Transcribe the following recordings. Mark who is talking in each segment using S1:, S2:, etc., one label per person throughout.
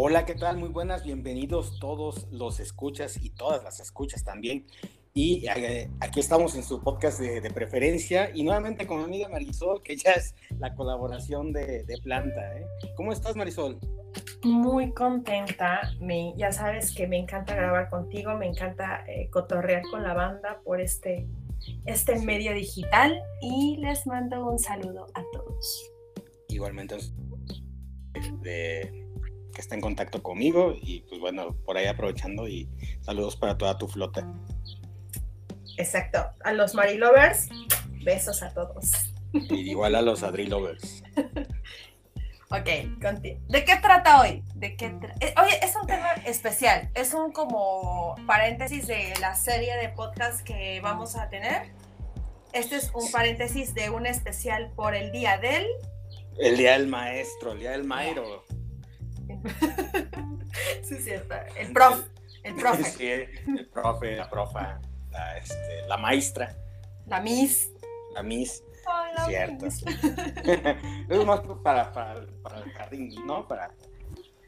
S1: Hola, ¿qué tal? Muy buenas, bienvenidos todos los escuchas y todas las escuchas también. Y eh, aquí estamos en su podcast de, preferencia y nuevamente con mi amiga Marisol, que ya es la colaboración de, planta. ¿eh? ¿Cómo estás, Marisol?
S2: Muy contenta, me, ya sabes que me encanta grabar contigo, me encanta eh, cotorrear con la banda por este, este medio digital y les mando un saludo a todos.
S1: Igualmente, de, que está en contacto conmigo y pues bueno, por ahí aprovechando y saludos para toda tu flota.
S2: Exacto, a los Marilovers, besos a todos.
S1: Y igual a los Adrilovers.
S2: ok, ¿de qué trata hoy? ¿De qué eh, Oye, es un tema especial, es un como paréntesis de la serie de podcast que vamos a tener. Este es un paréntesis de un especial por el día del...
S1: El día del maestro, el día del mairo.
S2: sí, es cierto. El prof. El profe.
S1: Sí, el profe, la profa, la, este, la maestra.
S2: La miss.
S1: La miss. cierto. es más para, para, para, el jardín, ¿no? Para...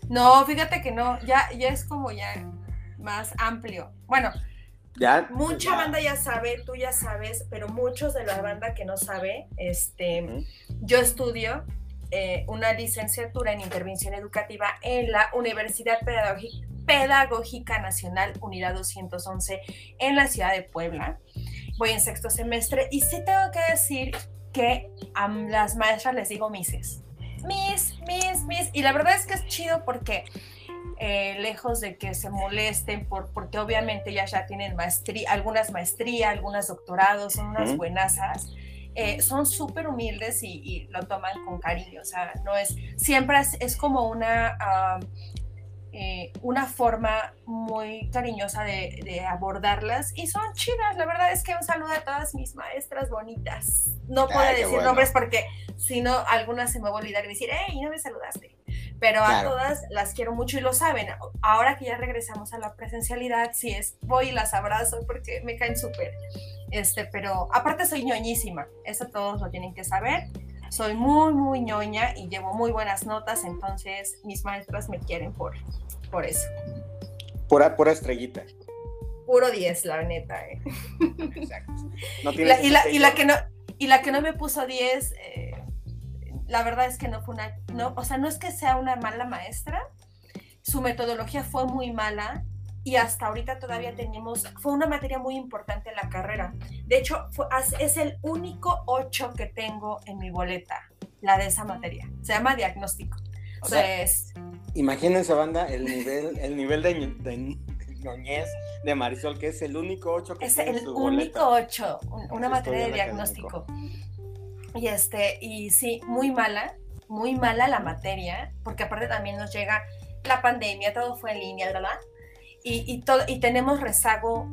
S2: No, fíjate que no, ya, ya es como ya más amplio. Bueno, ya, mucha banda ya sabe, tú ya sabes, pero muchos de la banda que no sabe, este, yo estudio eh, una licenciatura en intervención educativa en la Universidad Pedagógica, Nacional Unidad 211 en la ciudad de Puebla. Voy en sexto semestre y sí tengo que decir que a las maestras les digo mises. Mis, mis, mis. Y la verdad es que es chido porque eh, lejos de que se molesten, por, porque obviamente ya ya tienen maestría, algunas maestrías, algunas doctorados, son unas buenasas. Eh, son súper humildes y, lo toman con cariño, o sea, no es, siempre es, como una, eh, una forma muy cariñosa de, abordarlas y son chidas, la verdad es que un saludo a todas mis maestras bonitas. No puedo decir nombres porque si no, algunas se me va a olvidar y decir, hey, no me saludaste pero a todas las quiero mucho y lo saben. Ahora que ya regresamos a la presencialidad, sí es, voy y las abrazo porque me caen súper. Este, pero aparte soy ñoñísima, eso todos lo tienen que saber. Soy muy, muy ñoña y llevo muy buenas notas, entonces mis maestras me quieren por, por eso.
S1: Pura, pura estrellita.
S2: Puro 10, la neta. Eh. Exacto. y, la, y, la, que no, y la que no me puso 10, eh, la verdad es que no fue una, no, o sea, no es que sea una mala maestra, su metodología fue muy mala y hasta ahorita todavía tenemos, fue una materia muy importante en la carrera. De hecho, es el único 8 que tengo en mi boleta, la de esa materia. Se llama diagnóstico. O sea,
S1: Imagínense, banda, el nivel, el nivel de, de de Marisol, que es el único 8 que
S2: es el único 8, una materia de diagnóstico. Y este, y sí, muy mala, muy mala la materia, porque aparte también nos llega la pandemia, todo fue en línea, ¿verdad? y, todo, y tenemos rezago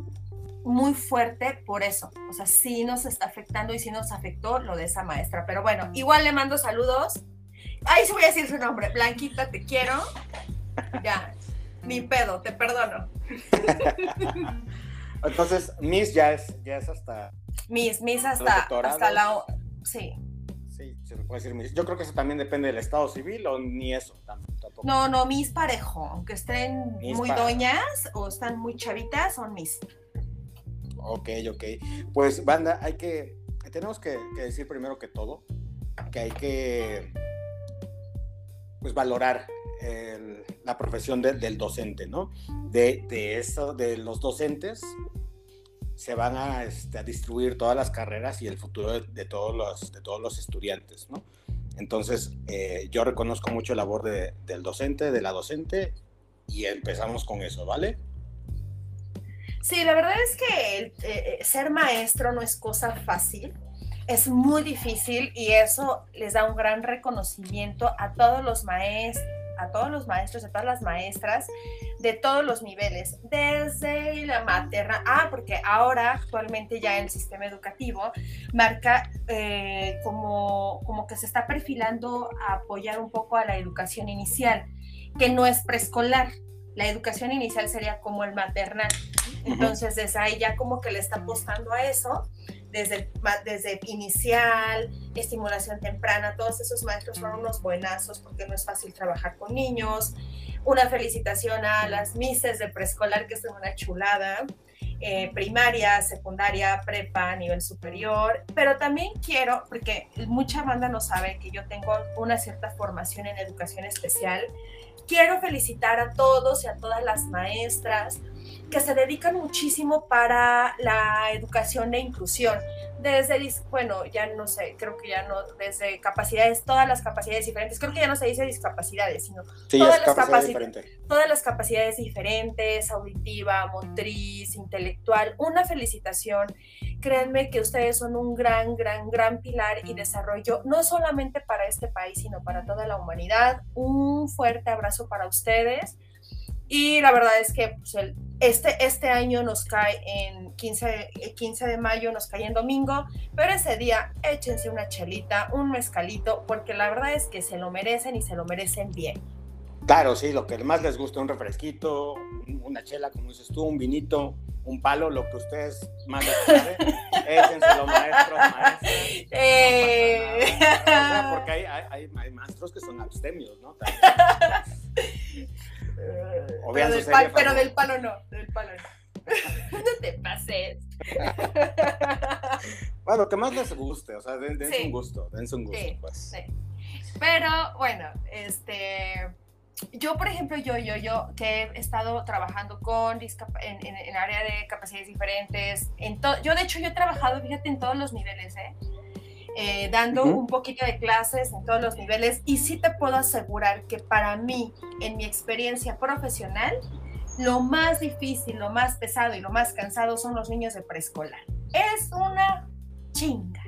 S2: muy fuerte por eso. O sea, sí nos está afectando y sí nos afectó lo de esa maestra. Pero bueno, igual le mando saludos. Ahí sí voy a decir su nombre. Blanquita, te quiero. Ya, ni pedo, te perdono.
S1: Entonces, Miss ya es, ya es hasta...
S2: Miss, Miss hasta, hasta la... Sí.
S1: Sí, se puede decir. Yo creo que eso también depende del estado civil o ni eso tampoco.
S2: No, no, mis parejo, aunque estén muy doñas o están muy chavitas, son mis.
S1: Ok, ok. Pues, banda, hay que, tenemos que, decir primero que todo, que hay que, pues, valorar la profesión del docente, ¿no? De, de, eso, de los docentes se van a, este, distribuir todas las carreras y el futuro de, todos, los, de estudiantes, ¿no? Entonces, eh, yo reconozco mucho la labor del docente, de la docente, y empezamos con eso, ¿vale?
S2: Sí, la verdad es que eh, eh, ser maestro no es cosa fácil, es muy difícil y eso les da un gran reconocimiento a todos los maestros a todos los maestros, a todas las maestras de todos los niveles, desde la materna, ah, porque ahora actualmente ya el sistema educativo marca eh, como, como que se está perfilando a apoyar un poco a la educación inicial, que no es preescolar. La educación inicial sería como el maternal. Entonces, desde ahí ya como que le está apostando a eso desde, desde inicial, estimulación temprana, todos esos maestros fueron unos buenazos porque no es fácil trabajar con niños. Una felicitación a las mises de preescolar, que son una chulada. Eh, primaria, secundaria, prepa, nivel superior, pero también quiero, porque mucha banda no sabe que yo tengo una cierta formación en educación especial, quiero felicitar a todos y a todas las maestras que se dedican muchísimo para la educación e inclusión desde, bueno, ya no sé, creo que ya no, desde capacidades, todas las capacidades diferentes, creo que ya no se dice discapacidades, sino todas, las capacidades, todas las capacidades diferentes, auditiva, motriz, intelectual. Una felicitación. Créanme que ustedes son un gran, gran, gran pilar y desarrollo, no solamente para este país, sino para toda la humanidad. Un fuerte abrazo para ustedes. Y la verdad es que pues, el, este, este año nos cae en 15, 15 de mayo, nos cae en domingo, pero ese día échense una chelita, un mezcalito, porque la verdad es que se lo merecen y se lo merecen bien.
S1: Claro, sí, lo que más les gusta, un refresquito, una chela, como dices tú, un vinito, un palo, lo que ustedes más les guste, échenselo maestros, maestros. Eh... porque hay, hay, hay, maestros que son abstemios, ¿no?
S2: pero, del pero, del palo no, del palo no. no te pases.
S1: bueno, que más les guste, o sea, dense un gusto, dense un gusto, pues.
S2: Pero bueno, este yo, por ejemplo, yo, yo, yo, que he estado trabajando con en, en, en área de capacidades diferentes, en yo de hecho yo he trabajado, fíjate, en todos los niveles, ¿eh? Eh, dando un poquito de clases en todos los niveles y sí te puedo asegurar que para mí, en mi experiencia profesional, lo más difícil, lo más pesado y lo más cansado son los niños de preescolar. Es una chinga.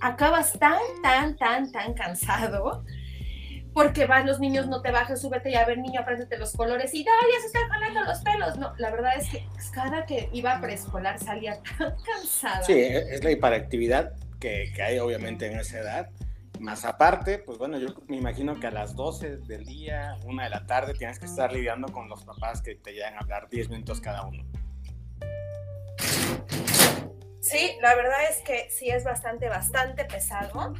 S2: Acabas tan, tan, tan, tan cansado porque van los niños, no te bajes, súbete y a ver, niño, apréndete los colores y dale, ya se están jalando los pelos. No, la verdad es que cada que iba a preescolar salía tan cansada.
S1: Sí, es la hiperactividad que, hay obviamente en esa edad. Más aparte, pues bueno, yo me imagino que a las 12 del día, una de la tarde, tienes que estar lidiando con los papás que te llegan a hablar 10 minutos cada uno.
S2: Sí, la verdad es que sí es bastante, bastante pesado,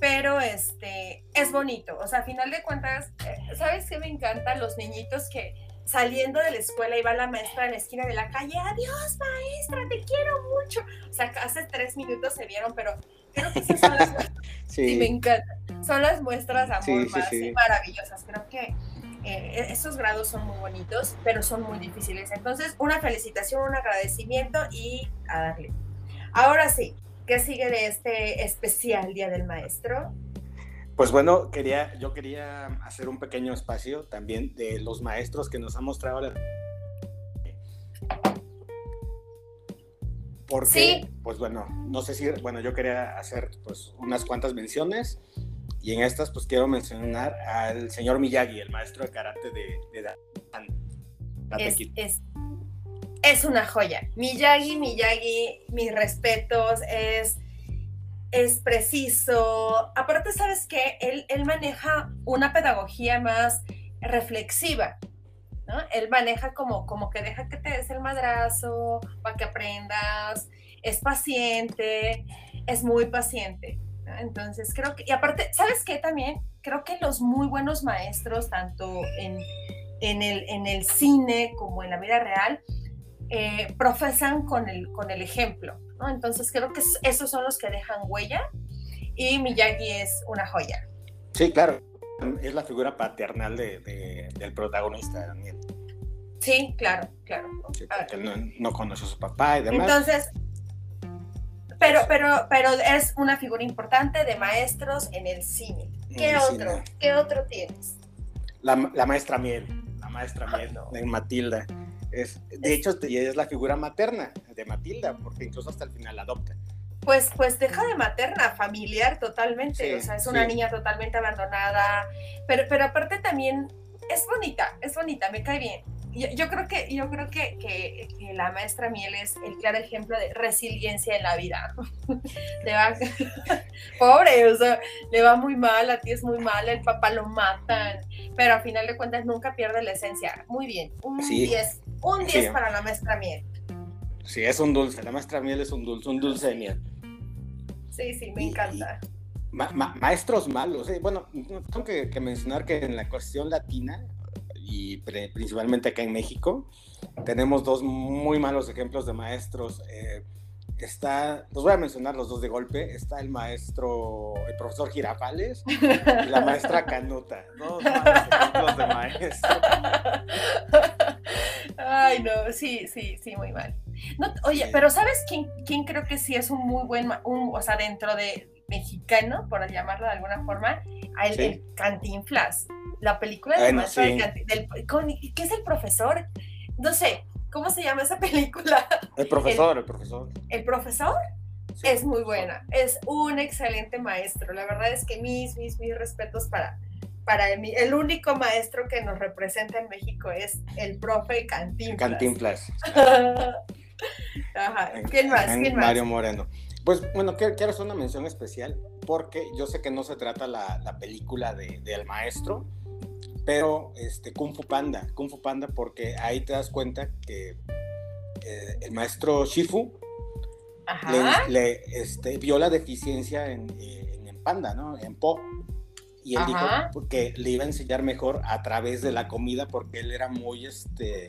S2: pero este, es bonito. O sea, a final de cuentas, eh, ¿sabes qué me encanta? Los niñitos que saliendo de la escuela iba la maestra en la esquina de la calle, adiós maestra, te quiero mucho. O sea, hace tres minutos se vieron, pero creo que esas son las sí. me encanta. Son las muestras de amor más maravillosas. Creo que eh, esos grados son muy bonitos, pero son muy difíciles. Entonces, una felicitación, un agradecimiento y a darle. Ahora sí, ¿qué sigue de este especial Día del Maestro?
S1: Pues bueno, quería, yo quería hacer un pequeño espacio también de los maestros que nos han mostrado la... Porque, sí. pues bueno, no sé si, bueno, yo quería hacer pues unas cuantas menciones y en estas pues quiero mencionar al señor Miyagi, el maestro de karate de, de
S2: es, es, es, una joya. Miyagi, Miyagi, mis respetos, es es preciso. Aparte, ¿sabes qué? Él, él maneja una pedagogía más reflexiva. ¿no? Él maneja como, como que deja que te des el madrazo para que aprendas, es paciente, es muy paciente. Entonces creo que, y aparte, ¿sabes qué también? Creo que los muy buenos maestros, tanto en, en, el, en el cine como en la vida real, eh, profesan con el, con el ejemplo. Entonces creo que esos son los que dejan huella y Miyagi es una joya.
S1: Sí, claro, es la figura paternal de, del protagonista, Daniel.
S2: Sí, claro, claro.
S1: él no, conoce a su papá y demás.
S2: Entonces, pero, pero, pero es una figura importante de maestros en el cine. ¿Qué otro? ¿Qué otro tienes?
S1: La, maestra Miel, la maestra Miel, de Matilda. Es, de hecho, es la figura materna de Matilda, porque incluso hasta el final la adopta.
S2: Pues, pues deja de materna, familiar totalmente, o sea, es una niña totalmente abandonada, pero, pero aparte también es bonita, es bonita, me cae bien. Yo, creo que, yo creo que, que, la maestra Miel es el claro ejemplo de resiliencia en la vida. le va, pobre, o sea, le va muy mal, a ti es muy mal, el papá lo matan, pero a final de cuentas nunca pierde la esencia. Muy bien, un 10, un 10 para la maestra Miel.
S1: Sí, es un dulce. La maestra miel es un dulce, un dulce de miel.
S2: Sí, sí, me encanta.
S1: maestros malos. Eh, bueno, tengo que, mencionar que en la cuestión latina, y principalmente acá en México, tenemos dos muy malos ejemplos de maestros. Eh, está, los voy a mencionar los dos de golpe, está el maestro, el profesor Girafales y la maestra Canuta, dos malos ejemplos de maestro.
S2: Ay, no, sí, sí, sí, muy mal. oye, pero ¿sabes quién, quién creo que sí es un muy buen, un, o sea, dentro de mexicano, por llamarlo de alguna forma, el, el Cantinflas, la película de maestro del, ¿qué es el profesor? No sé, ¿Cómo se llama esa película?
S1: El profesor, el, profesor.
S2: ¿El profesor? es muy buena, es un excelente maestro. La verdad es que mis, mis, mis respetos para, para mí. El único maestro que nos representa en México es el profe Cantinflas.
S1: Cantinflas.
S2: Ajá. ¿Quién más? ¿Quién más?
S1: Mario Moreno. Pues bueno, quiero, quiero, hacer una mención especial porque yo sé que no se trata la, la película de, del maestro, pero este, Kung Fu Panda, Kung Fu Panda porque ahí te das cuenta que eh, el maestro Shifu le, este, vio la deficiencia en, en, Panda, ¿no? En Po. Y él dijo que le iba a enseñar mejor a través de la comida porque él era muy, este,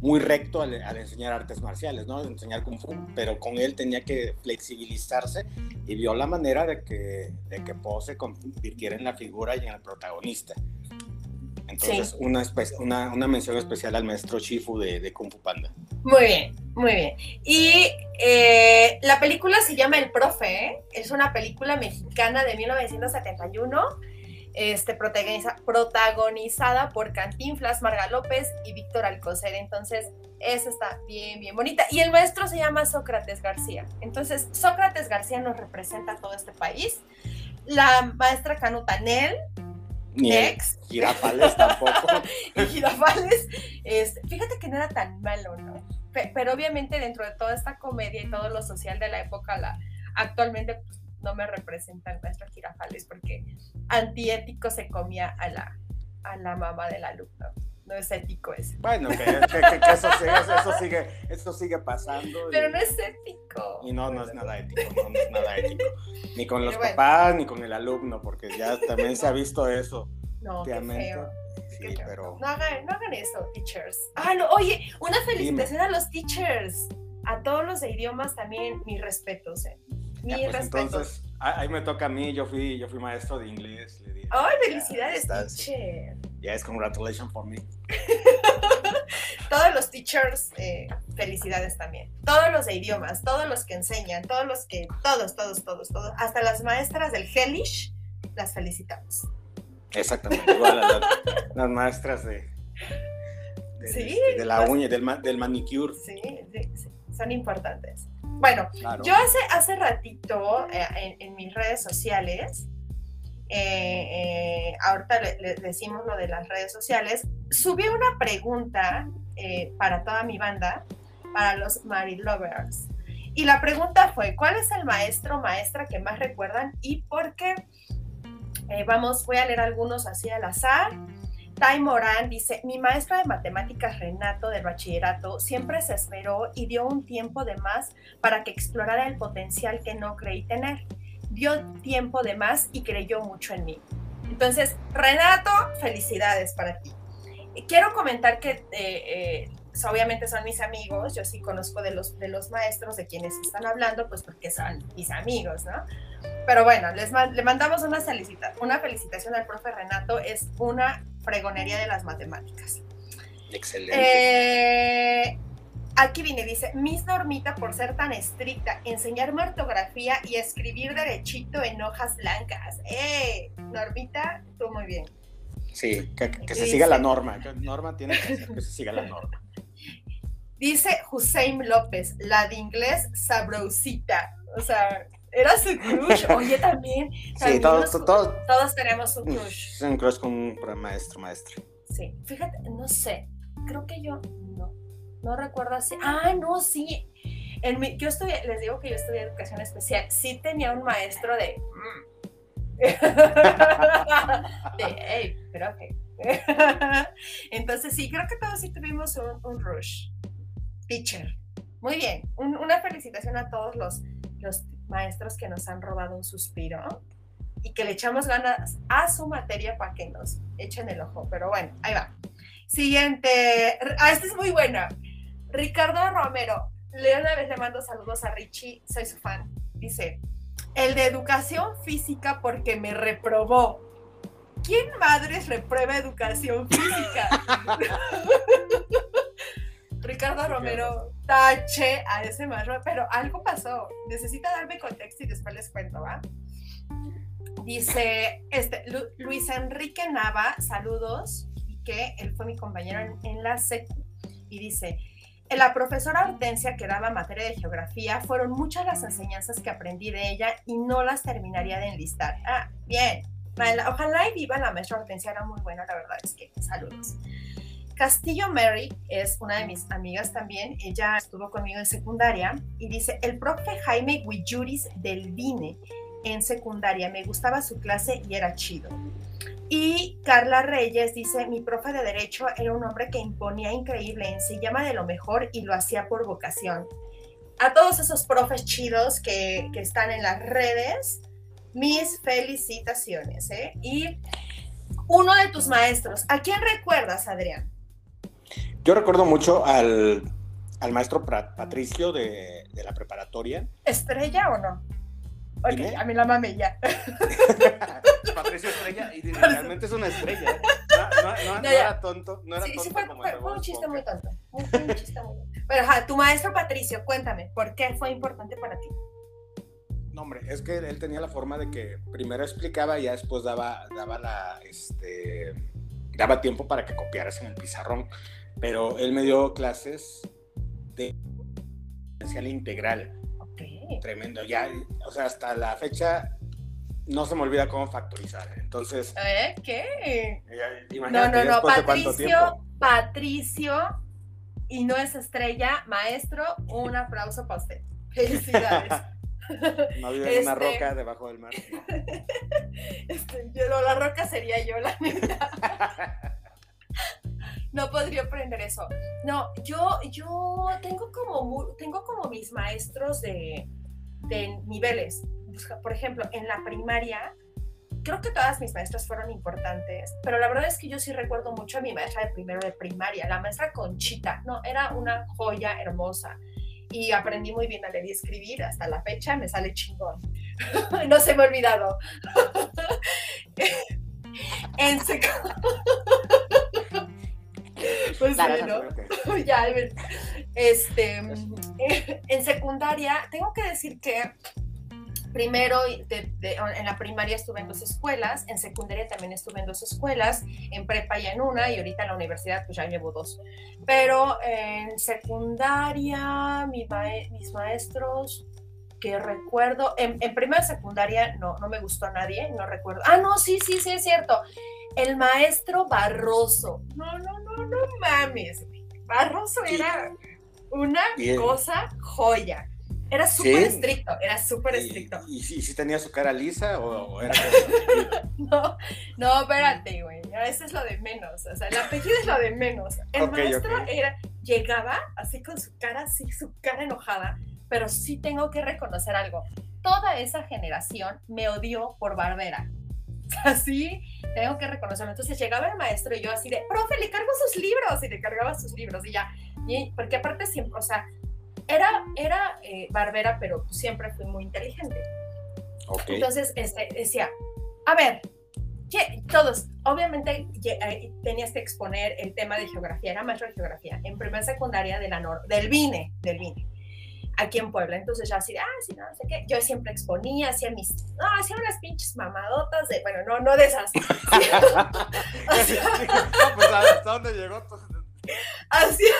S1: muy recto al, enseñar artes marciales, ¿no? Enseñar Kung Fu, pero con él tenía que flexibilizarse y vio la manera de que, de que Po se convirtiera en la figura y en el protagonista. Entonces, una, una, mención especial al maestro Shifu de, de Kung Fu Panda.
S2: Muy bien, muy bien. Y eh, la película se llama El Profe, ¿eh? es una película mexicana de 1971, este, protagonizada por Cantinflas, Marga López y Víctor Alcocer. Entonces, esa está bien, bien bonita. Y el maestro se llama Sócrates García. Entonces, Sócrates García nos representa a todo este país. La maestra Canuta Nel
S1: ni ex. Girafales tampoco.
S2: y Girafales, este, fíjate que no era tan malo, ¿no? Pero obviamente dentro de toda esta comedia y todo lo social de la época, la, actualmente pues, no me representa el maestro Girafales porque antiético se comía a la, a la mamá del alumno no es ético eso.
S1: Bueno, que, eso, sigue, eso, sigue, pasando.
S2: Pero no es ético.
S1: Y no, no es nada ético, no, es nada ético. Ni con los papás, ni con el alumno, porque ya también se ha visto eso.
S2: No, qué feo. Sí, pero... No hagan, no hagan eso, teachers. Ah, no, oye, una felicitación a los teachers. A todos los de idiomas también, mis respetos, eh. Mis pues respetos. Entonces,
S1: ahí me toca a mí, yo fui, yo fui maestro de inglés.
S2: Le dije, ¡Ay, felicidades, teacher!
S1: Yes, congratulations for me.
S2: todos los teachers, eh, felicidades también. Todos los de idiomas, todos los que enseñan, todos los que, todos, todos, todos, todos. Hasta las maestras del Hellish, las felicitamos.
S1: Exactamente, igual a las, maestras de, de, la pues uña, del, del manicure.
S2: Sí, sí, son importantes. Bueno, yo hace, hace ratito eh, en, mis redes sociales eh, eh, ahorita le, decimos lo de las redes sociales, subí una pregunta eh, para toda mi banda, para los Mary Lovers. Y la pregunta fue, ¿cuál es el maestro maestra que más recuerdan y por qué? vamos, voy a leer algunos así al azar. Tai Morán dice, mi maestra de matemáticas Renato del bachillerato siempre se esperó y dio un tiempo de más para que explorara el potencial que no creí tener dio tiempo de más y creyó mucho en mí. Entonces, Renato, felicidades para ti. Quiero comentar que eh, eh, obviamente son mis amigos, yo sí conozco de los, de los maestros de quienes están hablando, pues porque son mis amigos, ¿no? Pero bueno, les le mandamos una, una felicitación al profe Renato, es una fregonería de las matemáticas.
S1: Excelente.
S2: Eh, Aquí viene, dice, Miss Normita, por ser tan estricta, enseñarme ortografía y escribir derechito en hojas blancas. ¡Eh! Normita, tú muy bien.
S1: Sí, que, se siga la norma. norma tiene que que se siga la norma.
S2: Dice Hussein López, la de inglés sabrosita. O sea, era su crush. Oye, también. sí, todos, todos, tenemos un crush.
S1: Un crush con un maestro, maestro.
S2: Sí, fíjate, no sé. Creo que yo no recuerdo así. Ah, no, sí. En mi, yo estudié, les digo que yo estudié educación especial. Sí tenía un maestro de. Mm. de, hey, pero que. Entonces sí, creo que todos sí tuvimos un, rush. Teacher. Muy bien, una felicitación a todos los, los maestros que nos han robado un suspiro y que le echamos ganas a su materia para que nos echen el ojo. Pero bueno, ahí va. Siguiente. Ah, esta es muy buena. Ricardo Romero. Le una vez le mando saludos a Richie, soy su fan. Dice, el de educación física porque me reprobó. ¿Quién madres reprueba educación física? Ricardo Romero, tache a ese maestro, pero algo pasó. Necesita darme contexto y después les cuento, ¿va? Dice, este, Luis Enrique Nava, saludos, y que él fue mi compañero en, la secu. Y dice, la profesora Hortensia que daba materia de geografía, fueron muchas las enseñanzas que aprendí de ella y no las terminaría de enlistar. Ah, bien. Ojalá y viva la maestra Hortensia, era muy buena, la verdad es que saludos. Castillo Mary es una de mis amigas también, ella estuvo conmigo en secundaria y dice, el profe Jaime Guilluris del DINE en secundaria, me gustaba su clase y era chido. Y Carla Reyes dice, mi profe de derecho era un hombre que imponía increíble, llama de lo mejor y lo hacía por vocación. A todos esos profes chidos que, que están en las redes, mis felicitaciones. ¿eh? Y uno de tus maestros, ¿a quién recuerdas, Adrián?
S1: Yo recuerdo mucho al, al maestro Patricio de, de, la preparatoria.
S2: ¿Estrella o no? Ok, a mí la mame ya.
S1: Patricio Estrella, y realmente es una estrella. No, no, no, era tonto, no era sí, tonto sí,
S2: fue, como fue, un chiste muy tonto. Un, un chiste muy tonto. Pero ajá, tu maestro Patricio, cuéntame, ¿por qué fue importante para ti?
S1: No, hombre, es que él tenía la forma de que primero explicaba y ya después daba, daba la, este, daba tiempo para que copiaras en el pizarrón pero él me dio clases de potencial Tremendo, ya, o sea, hasta la fecha no se me olvida cómo factorizar. Entonces.
S2: ¿Eh? ¿Qué? no, no, no, Patricio, Patricio, y no es estrella, maestro, un aplauso para usted. Felicidades.
S1: No vive en una este roca debajo del mar.
S2: Este, yo, la roca sería yo, la neta no podría aprender eso. No, yo, yo tengo como, tengo como mis maestros de, de niveles. Por ejemplo, en la primaria, creo que todas mis maestras fueron importantes, pero la verdad es que yo sí recuerdo mucho a mi maestra de primero de primaria, la maestra Conchita, no, era una joya hermosa y aprendí muy bien a leer y escribir, hasta la fecha me sale chingón, no se me ha olvidado. en pues bueno, ya, este, en secundaria, tengo que decir que primero en la primaria estuve en dos escuelas, en secundaria también estuve en dos escuelas, en prepa y en una, y ahorita en la universidad pues ya llevo dos. Pero en secundaria, mis maestros que recuerdo, en, en primera secundaria no, no me gustó a nadie, no recuerdo. Ah, no, sí, sí, sí, es cierto. El maestro Barroso. No, no, no, no mames. Barroso era una cosa joya. Era súper estricto, era súper estricto.
S1: ¿Y, si tenía su cara lisa o, era
S2: No, no, espérate, güey. Eso es lo de menos. O sea, el apellido es lo de menos. El maestro era, llegaba así con su cara, así, su cara enojada, pero sí tengo que reconocer algo. Toda esa generación me odió por Barbera. Así, tengo que reconocerlo. Entonces llegaba el maestro y yo así de, profe, le cargo sus libros y le cargaba sus libros y ya. Y, porque aparte siempre, o sea, era, era eh, barbera, pero siempre fui muy inteligente. Entonces este, decía, a ver, ¿qué? todos, obviamente eh, tenías que exponer el tema de geografía, era maestro de geografía, en primera secundaria de la nor del VINE, del VINE aquí en Puebla. Entonces ya así de, ah, sí, no, sé qué. Yo siempre exponía, hacía mis, no, hacía unas pinches mamadotas de, bueno, no, no de esas.
S1: pues hasta dónde llegó.
S2: Hacía,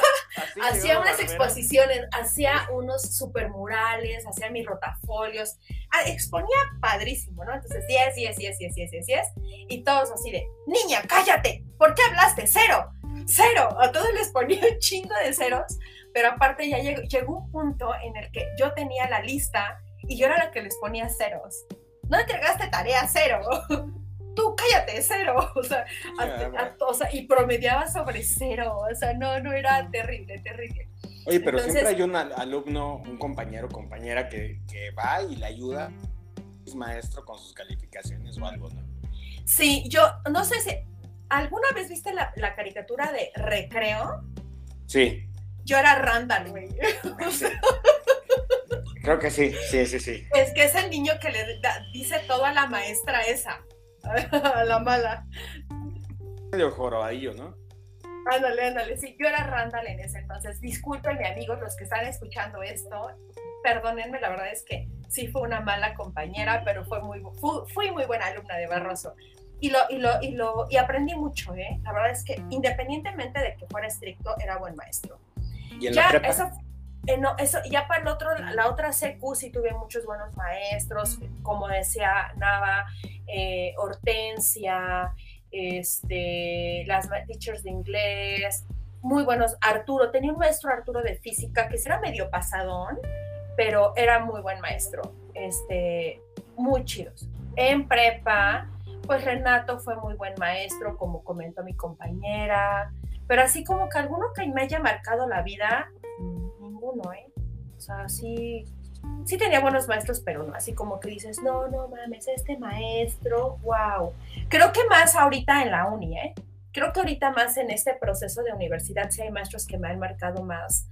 S2: hacía unas exposiciones, hacía unos super murales, hacía mis rotafolios, ah, exponía padrísimo, ¿no? Entonces 10, 10, 10, 10, 10, 10, 10, y todos así de, niña, cállate, ¿por qué hablaste? Cero, cero, a todos les ponía un chingo de ceros pero aparte ya llegó, un punto en el que yo tenía la lista y yo era la que les ponía ceros. No entregaste tarea cero. Tú cállate, cero. O sea, o sea, y promediaba sobre cero. O sea, no, no era terrible, terrible.
S1: Oye, pero siempre hay un alumno, un compañero, compañera que, que va y le ayuda maestro con sus calificaciones o algo, ¿no?
S2: Sí, yo no sé si alguna vez viste la, caricatura de Recreo.
S1: Sí.
S2: Yo era Randall, güey.
S1: Creo que sí, sí, sí, sí.
S2: Es que es el niño que le dice todo a la maestra esa, a la mala.
S1: Medio jorobadillo, ¿no?
S2: Ándale, ándale, sí, yo era Randall en ese entonces. Discúlpenme, amigos, los que están escuchando esto. Perdónenme, la verdad es que sí fue una mala compañera, pero fue muy, fui muy buena alumna de Barroso. Y, lo, y, lo, y, lo, y aprendí mucho, ¿eh? La verdad es que independientemente de que fuera estricto, era buen maestro.
S1: ¿Y en ya, la
S2: Eso, eh, no, eso, ya para el otro, la otra CQ sí tuve muchos buenos maestros, como decía Nava, eh, Hortensia, este, las teachers de inglés, muy buenos. Arturo, tenía un maestro Arturo de física que era medio pasadón, pero era muy buen maestro, este, muy chidos. En prepa, pues Renato fue muy buen maestro, como comentó mi compañera, pero así como que alguno que me haya marcado la vida, ninguno, ¿eh? O sea, sí, sí tenía buenos maestros, pero no, así como que dices, no, no mames, este maestro, wow. Creo que más ahorita en la uni, ¿eh? Creo que ahorita más en este proceso de universidad sí hay maestros que me han marcado más,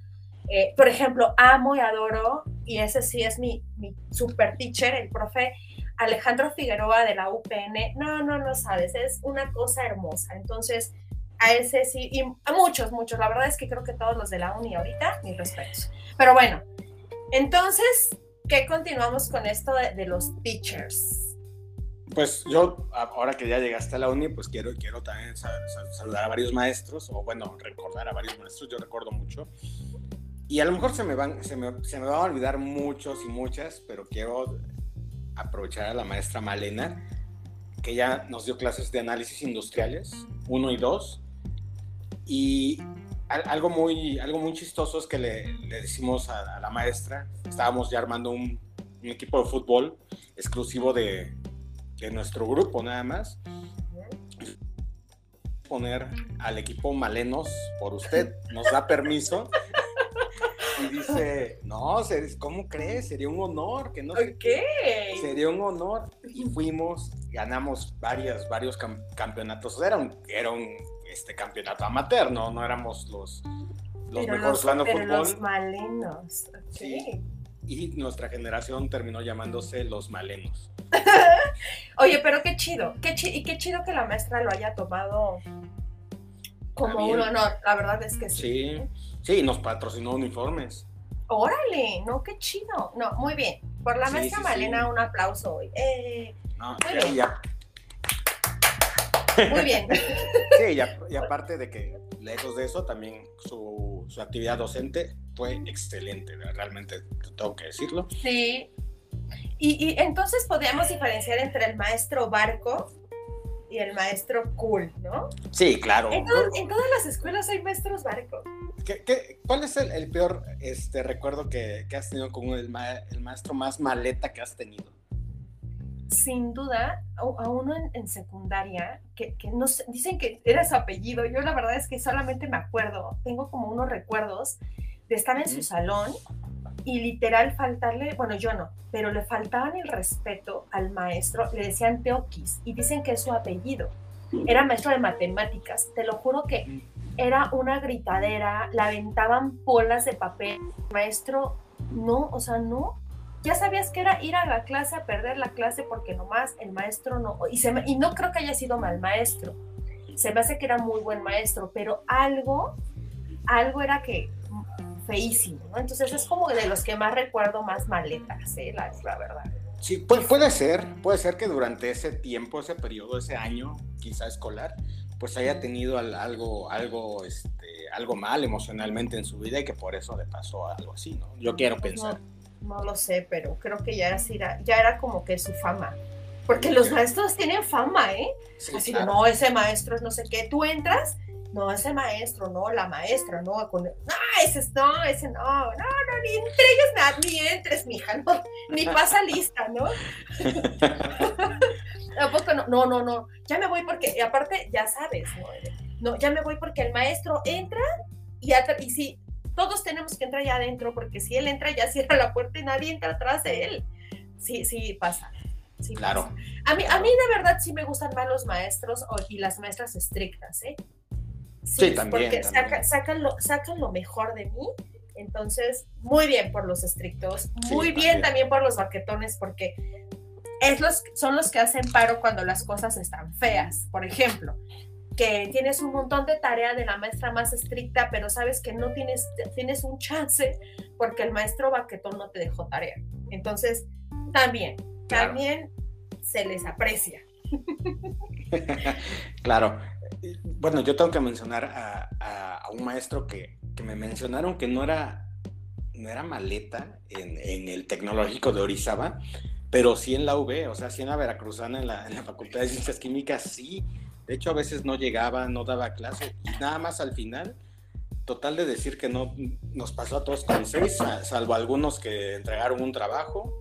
S2: eh, por ejemplo, amo y adoro, y ese sí es mi, mi super teacher, el profe Alejandro Figueroa de la UPN. No, no, no sabes, es una cosa hermosa. Entonces, a ese sí, y a muchos, muchos. La verdad es que creo que todos los de la uni ahorita, mis respetos. Pero bueno, entonces, ¿qué continuamos con esto de, los teachers?
S1: Pues yo, ahora que ya llegaste a la uni, pues quiero, quiero también saludar a varios maestros, o bueno, recordar a varios maestros, yo recuerdo mucho. Y a lo mejor se me, van, se, me, se me van a olvidar muchos y muchas, pero quiero aprovechar a la maestra Malena, que ya nos dio clases de análisis industriales, uno y dos. Y algo muy, algo muy chistoso es que le, le decimos a, la maestra, estábamos ya armando un, un equipo de fútbol exclusivo de, de, nuestro grupo nada más. Poner al equipo Malenos por usted, nos da permiso y dice, no, ¿cómo crees? Sería un honor, que no
S2: qué.
S1: Sería un honor. Y fuimos, ganamos varias, varios campeonatos. Era un, era un este, campeonato amateur, no, no éramos los, los mejores jugando fútbol.
S2: Los malenos. Sí.
S1: Y nuestra generación terminó llamándose los malenos.
S2: Oye, pero qué chido, qué y qué chido que la maestra lo haya tomado como un honor, la verdad es que sí.
S1: Sí, sí, nos patrocinó uniformes.
S2: Órale, no, qué chido. No, muy bien. Por la maestra Malena, un aplauso hoy. Eh. Ya. Muy bien.
S1: Sí, y, aparte de que, lejos de eso, también su, su actividad docente fue excelente, realmente tengo que decirlo.
S2: Sí. Y, y entonces podríamos diferenciar entre el maestro Barco y el maestro cool, ¿no?
S1: Sí, claro.
S2: En, todas las escuelas hay maestros barco.
S1: ¿Qué, cuál es el, peor este, recuerdo que, has tenido con el, maestro más maleta que has tenido?
S2: Sin duda, a, uno en, secundaria, que, no dicen que era su apellido, yo la verdad es que solamente me acuerdo, tengo como unos recuerdos de estar en su salón y literal faltarle, bueno, yo no, pero le faltaban el respeto al maestro, le decían Teokis y dicen que es su apellido. Era maestro de matemáticas, te lo juro que era una gritadera, la aventaban bolas de papel. Maestro, no, o sea, no. Ya sabías que era ir a la clase a perder la clase porque nomás el maestro no. Y, se y no creo que haya sido mal maestro. Se me hace que era muy buen maestro, pero algo, algo era que feísimo, ¿no? Entonces es como de los que más recuerdo más maletas, ¿eh? la, la verdad.
S1: Sí, puede, ser, puede ser que durante ese tiempo, ese periodo, ese año, quizá escolar, pues haya tenido algo, algo, este, algo mal emocionalmente en su vida y que por eso le pasó algo así, ¿no? Yo quiero pues pensar.
S2: No, lo sé, pero creo que ya era, ya era como que su fama. Porque los maestros tienen fama, ¿eh? así no, ese maestro es no sé qué. Tú entras no, ese maestro, no, la maestra, no, con, no, ese no, ese no, no, no, ni entre ellos nada, ni entres, mija, no, ni pasa lista, ¿no? Tampoco no, no, no, no, ya me voy porque, y aparte, ya sabes, ¿no? no, ya me voy porque el maestro entra y, y si todos tenemos que entrar ya adentro, porque si él entra ya cierra la puerta y nadie entra atrás de él. Sí, sí, pasa. Sí,
S1: claro.
S2: A mí, a mí de verdad sí me gustan más los maestros y las maestras estrictas, ¿eh?
S1: Sí, también.
S2: Porque sacan, lo, sacan lo mejor de mí. Entonces, muy bien por los estrictos, muy bien también. por los baquetones, porque es los, son los que hacen paro cuando las cosas están feas. Por ejemplo, que tienes un montón de tarea de la maestra más estricta, pero sabes que no tienes, tienes un chance porque el maestro baquetón no te dejó tarea. Entonces, también, también se les aprecia.
S1: claro. Bueno, yo tengo que mencionar a, un maestro que, me mencionaron que no era, no era maleta en, el tecnológico de Orizaba, pero sí en la UV, o sea, sí en la Veracruzana, en la, en la Facultad de Ciencias Químicas, sí. De hecho, a veces no llegaba, no daba clase, y nada más al final, total de decir que no nos pasó a todos con seis, salvo algunos que entregaron un trabajo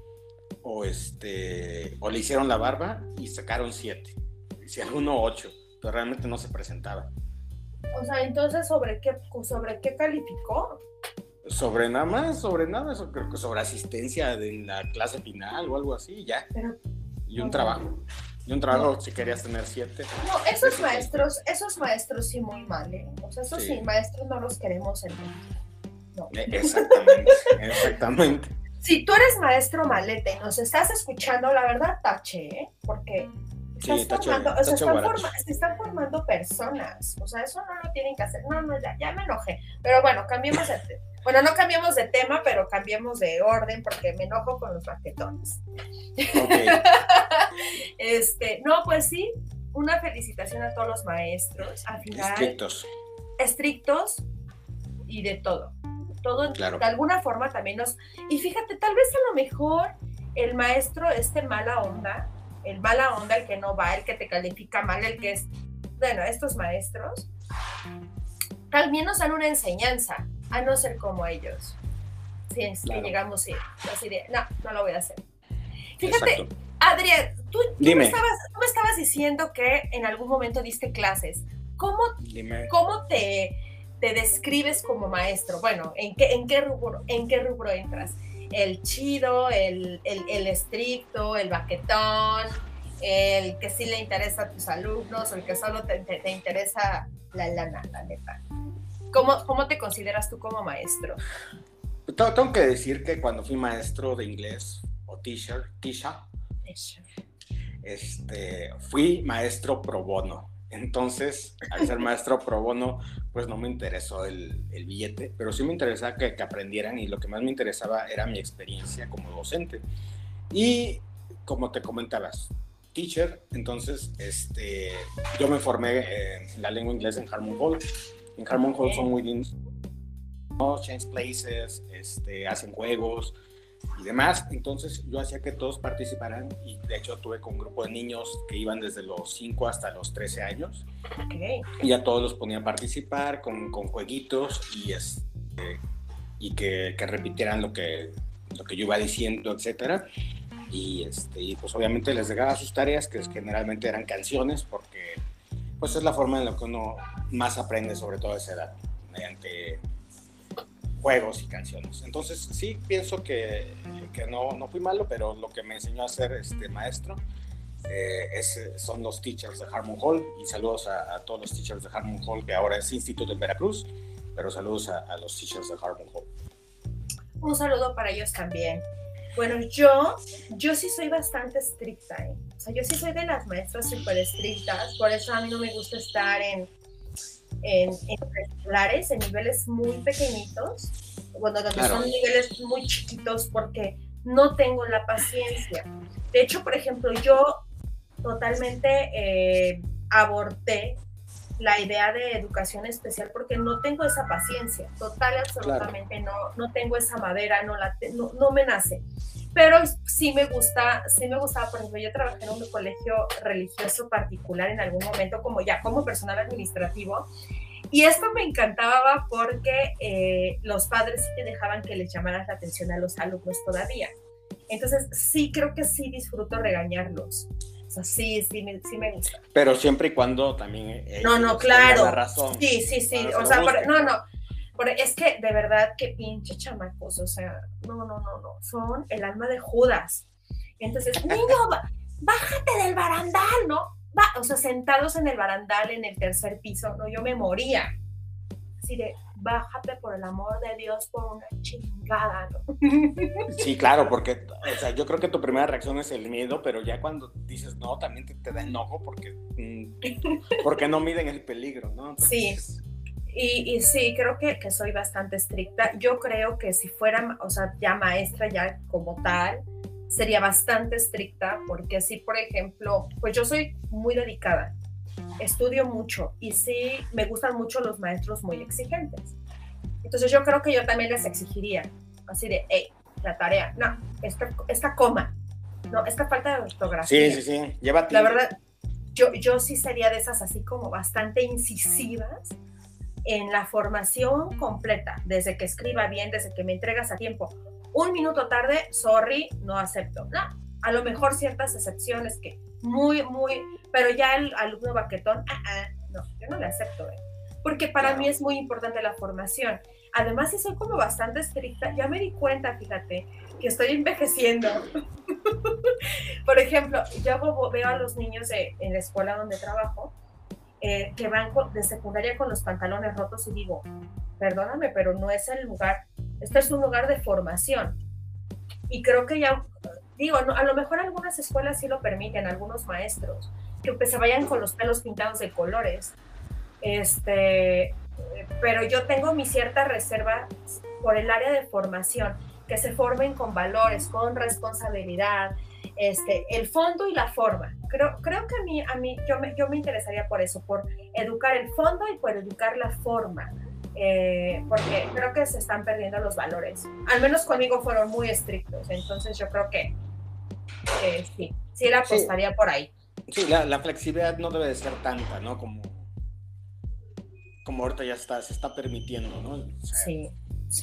S1: o este o le hicieron la barba y sacaron siete, si alguno ocho, pero realmente no se presentaba.
S2: O sea, entonces sobre qué sobre qué calificó?
S1: Sobre nada más, sobre nada, creo que sobre asistencia de la clase final o algo así, ya. y un trabajo. Y un trabajo si querías tener siete.
S2: No, esos maestros, esos maestros sí muy mal, ¿eh? O sea, esos sí. maestros no los queremos en
S1: no. E, exactamente, exactamente
S2: si tú eres maestro malete y nos estás escuchando, la verdad, tache, ¿eh? Porque se, están formando personas. O sea, eso no lo tienen que hacer. No, no, ya, ya me enojé. Pero bueno, cambiemos de tema. Bueno, no cambiemos de tema, pero cambiemos de orden porque me enojo con los raquetones. este, no, pues sí, una felicitación a todos los maestros. Al final,
S1: estrictos.
S2: Estrictos y de todo todo de alguna forma también nos... Y fíjate, tal vez a lo mejor el maestro, este mala onda, el mala onda, el que no va, el que te califica mal, el que es, bueno, estos maestros, también nos dan una enseñanza a no ser como ellos. Si es que llegamos así de, no, no lo voy a hacer. Fíjate, Adrián, tú, me estabas, tú, me estabas, diciendo que en algún momento diste clases. ¿Cómo, ¿cómo te te describes como maestro? Bueno, ¿en qué, en qué, rubro, en qué rubro entras? ¿El chido, el, el, estricto, el baquetón, el que sí le interesa a tus alumnos, o el que solo te, te, interesa la lana, la neta? ¿Cómo, ¿Cómo te consideras tú como maestro?
S1: Tengo, que decir que cuando fui maestro de inglés o teacher, teacher, este, fui maestro pro bono. Entonces, al ser maestro pro bono, pues no me interesó el, billete, pero sí me interesaba que, aprendieran y lo que más me interesaba era mi experiencia como docente. Y como te comentabas, teacher, entonces este, yo me formé en la lengua inglesa en Harmon Hall. En Harmon Hall son muy lindos, change places, este, hacen juegos, y demás. Entonces yo hacía que todos participaran y de hecho tuve con un grupo de niños que iban desde los 5 hasta los 13 años. Y a todos los ponía a participar con, con jueguitos y, este, y que, que, repitieran lo que, lo que yo iba diciendo, etcétera. Y, este, y pues obviamente les dejaba sus tareas, que generalmente eran canciones, porque pues es la forma en la que uno más aprende, sobre todo a esa edad, mediante juegos y canciones. Entonces, sí, pienso que, que no, no, fui malo, pero lo que me enseñó a ser este maestro eh, es, son los teachers de Harmon Hall. Y saludos a, todos los teachers de Harmon Hall, que ahora es Instituto de Veracruz, pero saludos a, los teachers de Harmon Hall.
S2: Un saludo para ellos también. Bueno, yo, yo sí soy bastante estricta, ¿eh? o sea, yo sí soy de las maestras súper estrictas, por eso a mí no me gusta estar en en, en en niveles muy pequeñitos, cuando son niveles muy chiquitos, porque no tengo la paciencia. De hecho, por ejemplo, yo totalmente eh, aborté la idea de educación especial porque no tengo esa paciencia, total absolutamente no, no tengo esa madera, no, la no, no, me nace. Pero sí me gusta, sí me gustaba, por ejemplo, yo trabajé en un colegio religioso particular en algún momento como ya como personal administrativo y esto me encantaba porque eh, los padres sí te dejaban que les llamaras la atención a los alumnos todavía. Entonces sí creo que sí disfruto regañarlos. O sea, sí, sí, me, sí me gusta.
S1: Pero siempre y cuando también...
S2: no, no, claro. La razón sí, sí, sí. O sea, no, no. Es que de verdad que pinche chamacos, o sea, no, no, no, no, son el alma de Judas. Entonces, niño, bájate del barandal, ¿no? Va, o sea, sentados en el barandal en el tercer piso, ¿no? Yo me moría. Así de, bájate por el amor de Dios por una chingada, ¿no?
S1: Sí, claro, porque, o sea, yo creo que tu primera reacción es el miedo, pero ya cuando dices no, también te, da enojo porque, mm, porque no miden el peligro, ¿no?
S2: sí. Y, y, sí, creo que, que, soy bastante estricta. Yo creo que si fuera, o sea, ya maestra, ya como tal, sería bastante estricta, porque así, por ejemplo, pues yo soy muy dedicada estudio mucho y sí me gustan mucho los maestros muy exigentes. Entonces yo creo que yo también les exigiría, así de, hey, la tarea, no, esta, esta coma, no, esta falta de ortografía.
S1: Sí, sí, sí, llévate.
S2: La verdad, yo, yo sí sería de esas así como bastante incisivas en la formación completa, desde que escriba bien, desde que me entregas a tiempo. Un minuto tarde, sorry, no acepto. No, a lo mejor ciertas excepciones que muy, muy, pero ya el alumno baquetón, ah, ah, no, yo no le acepto, ¿eh? porque para mí es muy importante la formación. Además, si soy como bastante estricta, ya me di cuenta, fíjate, que estoy envejeciendo. Por ejemplo, yo veo a los niños en la escuela donde trabajo, eh, que van de secundaria con los pantalones rotos y digo, perdóname, pero no es el lugar, este es un lugar de formación. Y creo que ya digo, a lo mejor algunas escuelas sí lo permiten, algunos maestros, que pues, se vayan con los pelos pintados de colores. Este, pero yo tengo mi cierta reserva por el área de formación, que se formen con valores, con responsabilidad, este, el fondo y la forma. Creo, creo que a mí, a mí yo, me, yo me interesaría por eso, por educar el fondo y por educar la forma. Eh, porque creo que se están perdiendo los valores. Al menos conmigo fueron muy estrictos, entonces yo creo que sí, sí la apostaría por ahí.
S1: Sí, la, flexibilidad no debe de ser tanta, ¿no? Como, como ahorita ya está, se está permitiendo, ¿no?
S2: sí.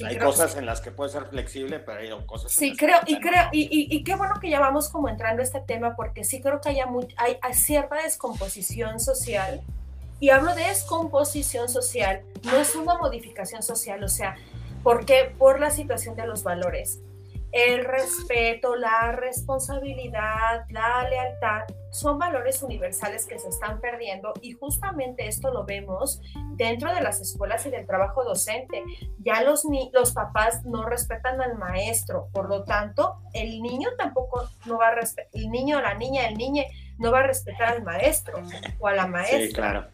S1: Hay cosas en las que puede ser flexible, pero hay cosas.
S2: Sí, creo, y creo, y, y, qué bueno que ya vamos como entrando a este tema, porque sí creo que hay, hay, hay cierta descomposición social. Y hablo de descomposición social, no es una modificación social, o sea, ¿por qué? Por la situación de los valores el respeto, la responsabilidad, la lealtad, son valores universales que se están perdiendo y justamente esto lo vemos dentro de las escuelas y del trabajo docente. Ya los, los papás no respetan al maestro, por lo tanto, el niño tampoco no va a respetar, el niño, la niña, el niño no va a respetar al maestro o a la maestra. Sí, claro.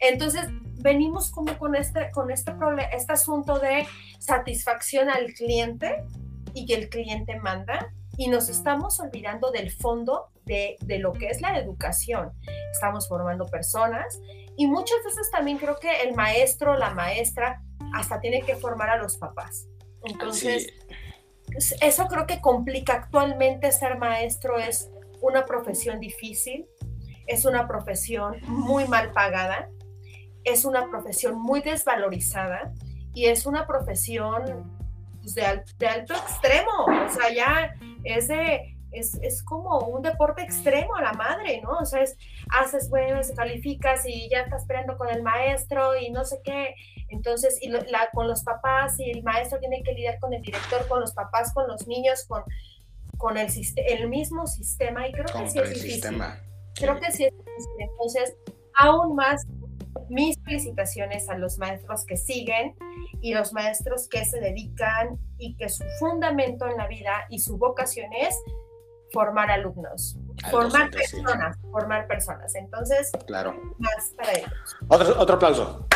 S2: Entonces, venimos como con este, con este, este asunto de satisfacción al cliente y que el cliente manda y nos estamos olvidando del fondo de, de, lo que es la educación. Estamos formando personas y muchas veces también creo que el maestro, la maestra, hasta tiene que formar a los papás. Entonces, eso creo que complica actualmente ser maestro, es una profesión difícil, es una profesión muy mal pagada, es una profesión muy desvalorizada y es una profesión pues, de, alto extremo, o sea, ya es de, es, es, como un deporte extremo a la madre, ¿no? O sea, es, haces, bueno, calificas y ya estás esperando con el maestro y no sé qué. Entonces, y la, con los papás y el maestro tiene que lidiar con el director, con los papás, con los niños, con, con el, el mismo sistema. Y creo que sí es difícil. Sistema. Creo que sí es difícil. Entonces, aún más mis felicitaciones a los maestros que siguen y los maestros que se dedican y que su fundamento en la vida y su vocación es formar alumnos, formar personas, formar personas. Entonces,
S1: claro.
S2: más para ellos.
S1: Otro, otro aplauso.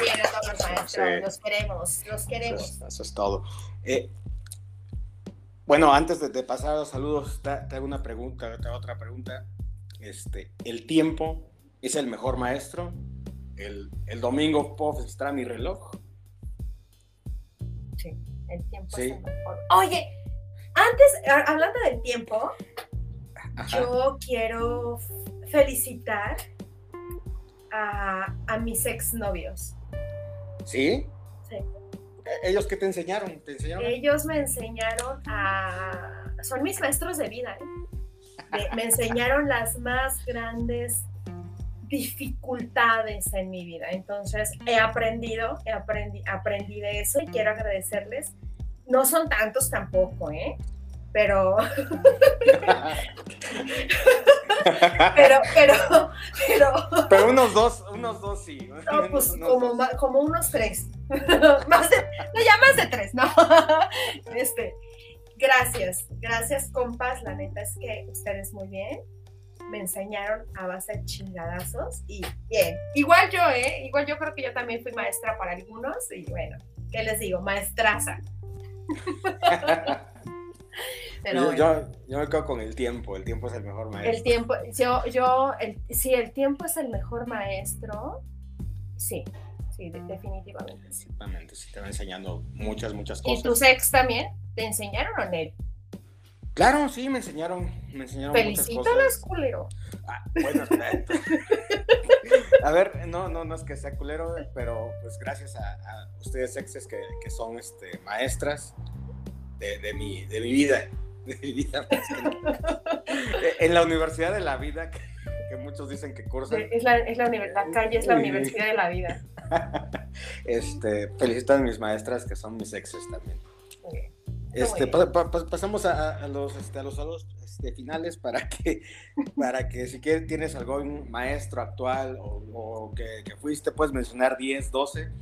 S2: Bien, a todos los maestros, los queremos, los queremos.
S1: Eso es, todo. Eh, bueno, antes de, pasar a los saludos, te, te, hago una pregunta, te hago otra pregunta. Este, el tiempo es el mejor maestro. El, el domingo puedo estar mi reloj.
S2: Sí, el tiempo es el mejor. Oye, antes, hablando del tiempo, yo quiero felicitar a, a mis exnovios.
S1: ¿Sí? Sí. ¿Ellos qué te enseñaron? ¿Te enseñaron?
S2: Ellos me enseñaron a... Son mis maestros de vida, ¿eh? Me enseñaron las más grandes dificultades en mi vida. Entonces he aprendido, he aprendi, aprendí de eso y quiero agradecerles. No son tantos tampoco, ¿eh? Pero... pero, pero, pero...
S1: Pero unos dos, unos dos sí.
S2: No, pues como, como unos tres. más de, no, ya más de tres, ¿no? este, gracias, gracias compas, la neta es que ustedes muy bien me enseñaron a base de chingadazos y bien. Igual yo, ¿eh? Igual yo creo que yo también fui maestra para algunos y bueno, ¿qué les digo? Maestraza.
S1: Pero yo, yo, me quedo con el tiempo, el tiempo es el mejor maestro.
S2: El tiempo, yo, yo, el, si el tiempo es el mejor maestro, sí, sí, definitivamente.
S1: Definitivamente, sí, te va enseñando muchas, muchas cosas.
S2: ¿Y tus ex también? ¿Te enseñaron o no?
S1: Claro, sí, me enseñaron, me enseñaron
S2: Felicítalas, culero.
S1: Ah, bueno, a ver, no, no, no es que sea culero, pero pues gracias a, ustedes exes que, que, son este, maestras de, de, mi, de mi vida, de mi vida en la universidad de la vida que, muchos dicen que cursan.
S2: Es la, es la, la calle es la universidad de la vida.
S1: Este, felicito a mis maestras que son mis exes también. Este, pasamos a, los, este, a los saludos este, finales para que, para que si quieres, tienes algún maestro actual o, que, fuiste, puedes mencionar 10, 12.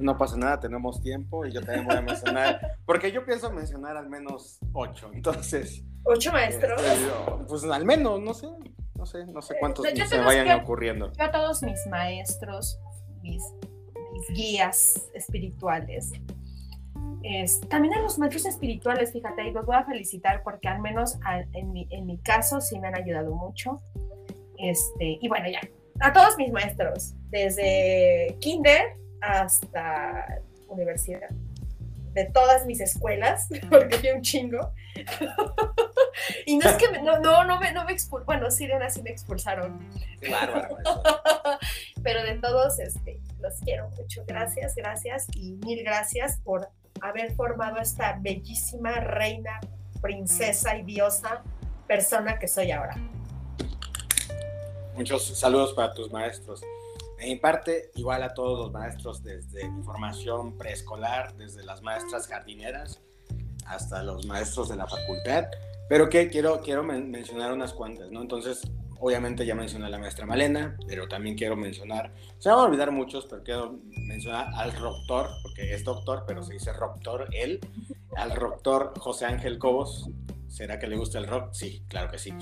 S1: No pasa nada, tenemos tiempo y yo también voy a mencionar, porque yo pienso mencionar al menos 8, entonces.
S2: ¿Ocho maestros? Este,
S1: pues al menos, no sé, no sé, no sé cuántos se vayan ocurriendo.
S2: Yo a todos mis maestros, mis, mis guías espirituales, también a los maestros espirituales, fíjate, y los voy a felicitar porque al menos en, mi, en, mi, caso sí me han ayudado mucho. Este, y bueno, ya, a todos mis maestros, desde kinder hasta universidad, de todas mis escuelas, porque fui un chingo. y no es que, no, no, no me, no me expulsaron, bueno, sí, de sí me expulsaron.
S1: Claro,
S2: Pero de todos, este, los quiero mucho. Gracias, gracias y mil gracias por haber formado esta bellísima reina, princesa y diosa persona que soy ahora.
S1: Muchos saludos para tus maestros. En mi parte, igual a todos los maestros desde mi formación preescolar, desde las maestras jardineras hasta los maestros de la facultad, pero que quiero, quiero mencionar unas cuantas, ¿no? Entonces, Obviamente ya mencioné a la maestra Malena, pero también quiero mencionar, se van a olvidar muchos, pero quiero mencionar al doctor, porque es doctor, pero se dice doctor, él, al doctor José Ángel Cobos. ¿Será que le gusta el rock? Sí, claro que sí.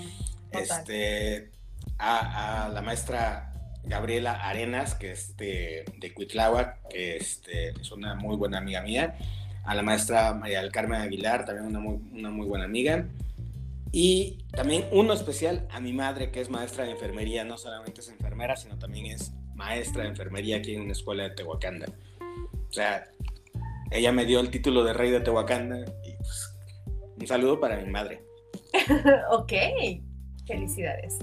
S1: Este, a, la maestra Gabriela Arenas, que es de, de que este, es una muy buena amiga mía. A la maestra María del Carmen Aguilar, también una muy, una muy buena amiga. Y también uno especial a mi madre, que es maestra de enfermería, no solamente es enfermera, sino también es maestra de enfermería aquí en una escuela de Tehuacanda. O sea, ella me dio el título de rey de Tehuacanda y pues, un saludo para mi madre.
S2: ok, felicidades.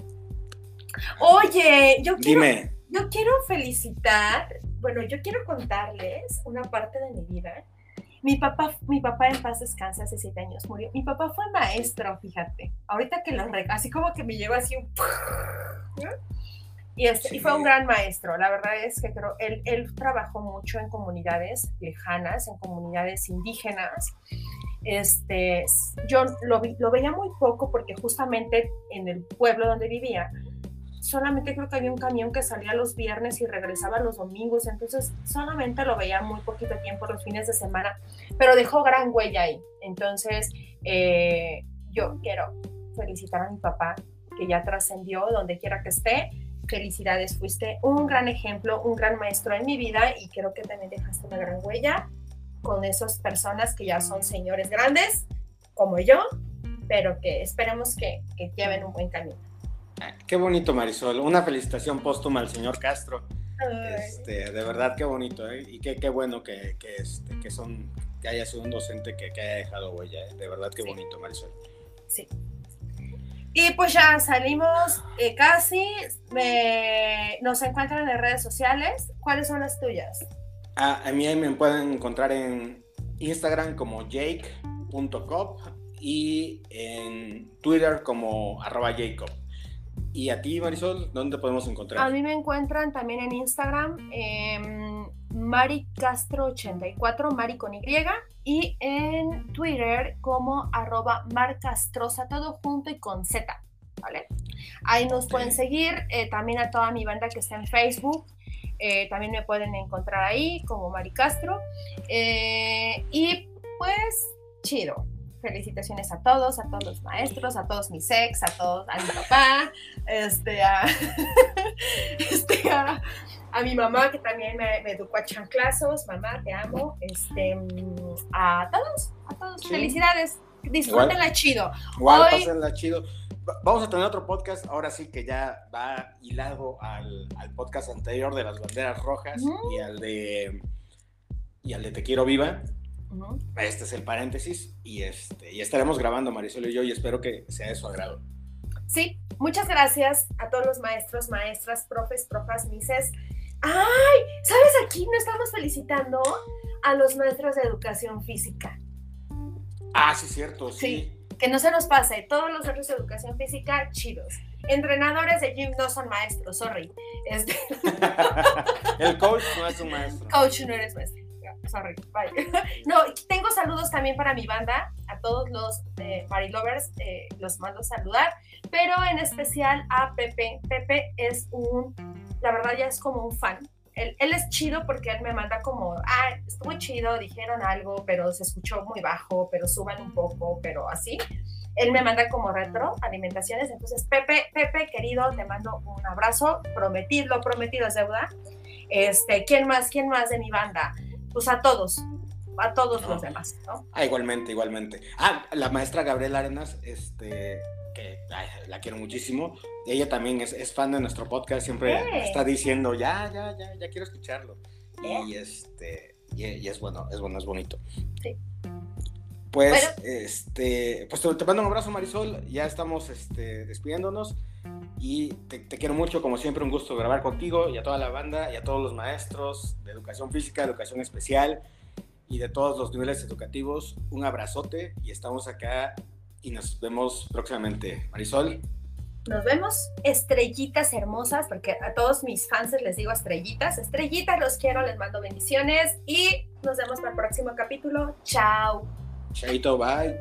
S2: Oye, yo quiero, Dime. yo quiero felicitar, bueno, yo quiero contarles una parte de mi vida mi papá, mi papá en paz descansa, hace siete años murió. Mi papá fue maestro, fíjate. Ahorita que lo así como que me lleva así un... Y, este, y fue un gran maestro. La verdad es que creo, él, él trabajó mucho en comunidades lejanas, en comunidades indígenas. Este, yo lo, lo veía muy poco porque justamente en el pueblo donde vivía solamente creo que había un camión que salía los viernes y regresaba los domingos, entonces solamente lo veía muy poquito tiempo los fines de semana, pero dejó gran huella ahí. Entonces, eh, yo quiero felicitar a mi papá, que ya trascendió donde quiera que esté. Felicidades, fuiste un gran ejemplo, un gran maestro en mi vida y creo que también dejaste una gran huella con esas personas que ya son señores grandes, como yo, pero que esperemos que, que lleven un buen camino.
S1: Qué bonito, Marisol. Una felicitación póstuma al señor Castro. Este, de verdad, qué bonito, ¿eh? Y qué, qué bueno que, que, este, que, son, que haya sido un docente que, que haya dejado huella, ¿eh? De verdad, qué bonito, Marisol.
S2: Sí. Y pues ya salimos eh, casi. nos encuentran en redes sociales. ¿Cuáles son las tuyas?
S1: Ah, a mí me pueden encontrar en Instagram como jake.cop y en Twitter como arroba jacob. ¿Y a ti, Marisol, dónde podemos encontrar?
S2: A mí me encuentran también en Instagram, eh, Mari Castro 84, Mari con Y, y en Twitter como arroba marcastrosa, todo junto y con Z, ¿vale? Ahí nos pueden seguir, eh, también a toda mi banda que está en Facebook, eh, también me pueden encontrar ahí como Mari Castro. Eh, y pues, chido felicitaciones a todos, a todos los maestros, a todos mis ex, a todos, a mi papá, este, a, este, a, mi mamá que también me, educó a chanclazos, mamá, te amo, este, a todos, a todos, felicidades, disfrútenla chido.
S1: Igual, Hoy, pásenla chido. Vamos a tener otro podcast, ahora sí que ya va hilado al, al podcast anterior de las banderas rojas y al de y al de Te Quiero Viva. Este es el paréntesis y, este, y estaremos grabando Marisol y yo y espero que sea de su agrado.
S2: Sí, muchas gracias a todos los maestros, maestras, profes, profas, mises. ¡Ay! ¿Sabes aquí no estamos felicitando a los maestros de educación física?
S1: Ah, sí, cierto, sí.
S2: que no se nos pase. Todos los maestros de educación física, chidos. Entrenadores de gym no son maestros, sorry. Este...
S1: El coach no es un maestro.
S2: Coach no eres maestro No, tengo saludos también para mi banda, a todos los eh, Lovers, eh, los mando a saludar, pero en especial a Pepe. Pepe es un, la verdad ya es como un fan. Él, él, es chido porque él me manda como, ah, estuvo chido, dijeron algo, pero se escuchó muy bajo, pero suban un poco, pero así. Él me manda como retro alimentaciones. Entonces, Pepe, Pepe, querido, te mando un abrazo. Prometido, prometido es deuda. Este, ¿quién más? ¿Quién más de mi banda? Pues a todos, a todos los demás, ¿no?
S1: Ah, igualmente, igualmente. Ah, la maestra Gabriela Arenas, este, que la quiero muchísimo, ella también es, fan de nuestro podcast, siempre está diciendo, ya, ya, ya, ya quiero escucharlo. Y este, y, es bueno, es bueno, es bonito. Sí. Pues, este, pues te, mando un abrazo, Marisol. Ya estamos este, despidiéndonos. Y te, quiero mucho, como siempre, un gusto grabar contigo y a toda la banda y a todos los maestros de educación física, educación especial y de todos los niveles educativos. Un abrazote y estamos acá y nos vemos próximamente. Marisol.
S2: Nos vemos, estrellitas hermosas, porque a todos mis fans les digo estrellitas. Estrellitas, los quiero, les mando bendiciones y nos vemos para el próximo capítulo. Chao.
S1: Chaito, bye.